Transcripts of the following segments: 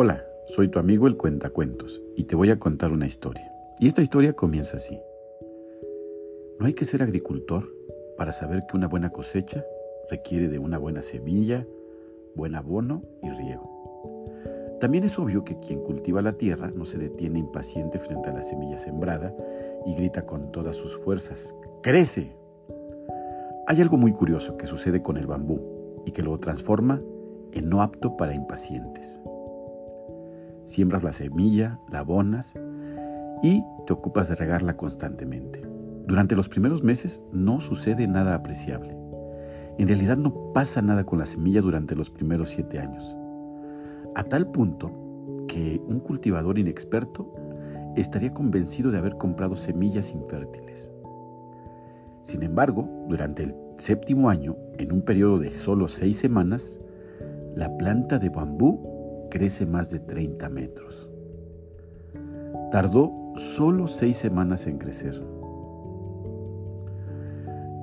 Hola, soy tu amigo el Cuentacuentos y te voy a contar una historia. Y esta historia comienza así. No hay que ser agricultor para saber que una buena cosecha requiere de una buena semilla, buen abono y riego. También es obvio que quien cultiva la tierra no se detiene impaciente frente a la semilla sembrada y grita con todas sus fuerzas, ¡crece! Hay algo muy curioso que sucede con el bambú y que lo transforma en no apto para impacientes. Siembras la semilla, la abonas y te ocupas de regarla constantemente. Durante los primeros meses no sucede nada apreciable. En realidad no pasa nada con la semilla durante los primeros siete años. A tal punto que un cultivador inexperto estaría convencido de haber comprado semillas infértiles. Sin embargo, durante el séptimo año, en un periodo de solo seis semanas, la planta de bambú crece más de 30 metros. Tardó solo seis semanas en crecer.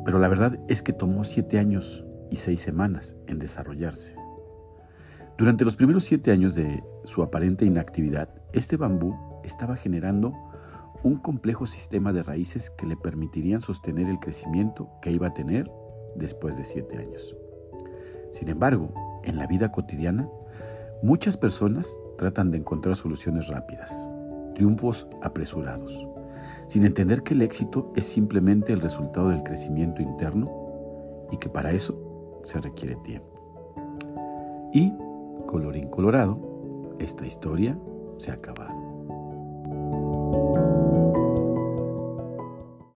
Pero la verdad es que tomó siete años y seis semanas en desarrollarse. Durante los primeros siete años de su aparente inactividad, este bambú estaba generando un complejo sistema de raíces que le permitirían sostener el crecimiento que iba a tener después de siete años. Sin embargo, en la vida cotidiana, Muchas personas tratan de encontrar soluciones rápidas, triunfos apresurados, sin entender que el éxito es simplemente el resultado del crecimiento interno y que para eso se requiere tiempo. Y, colorín colorado, esta historia se ha acabado.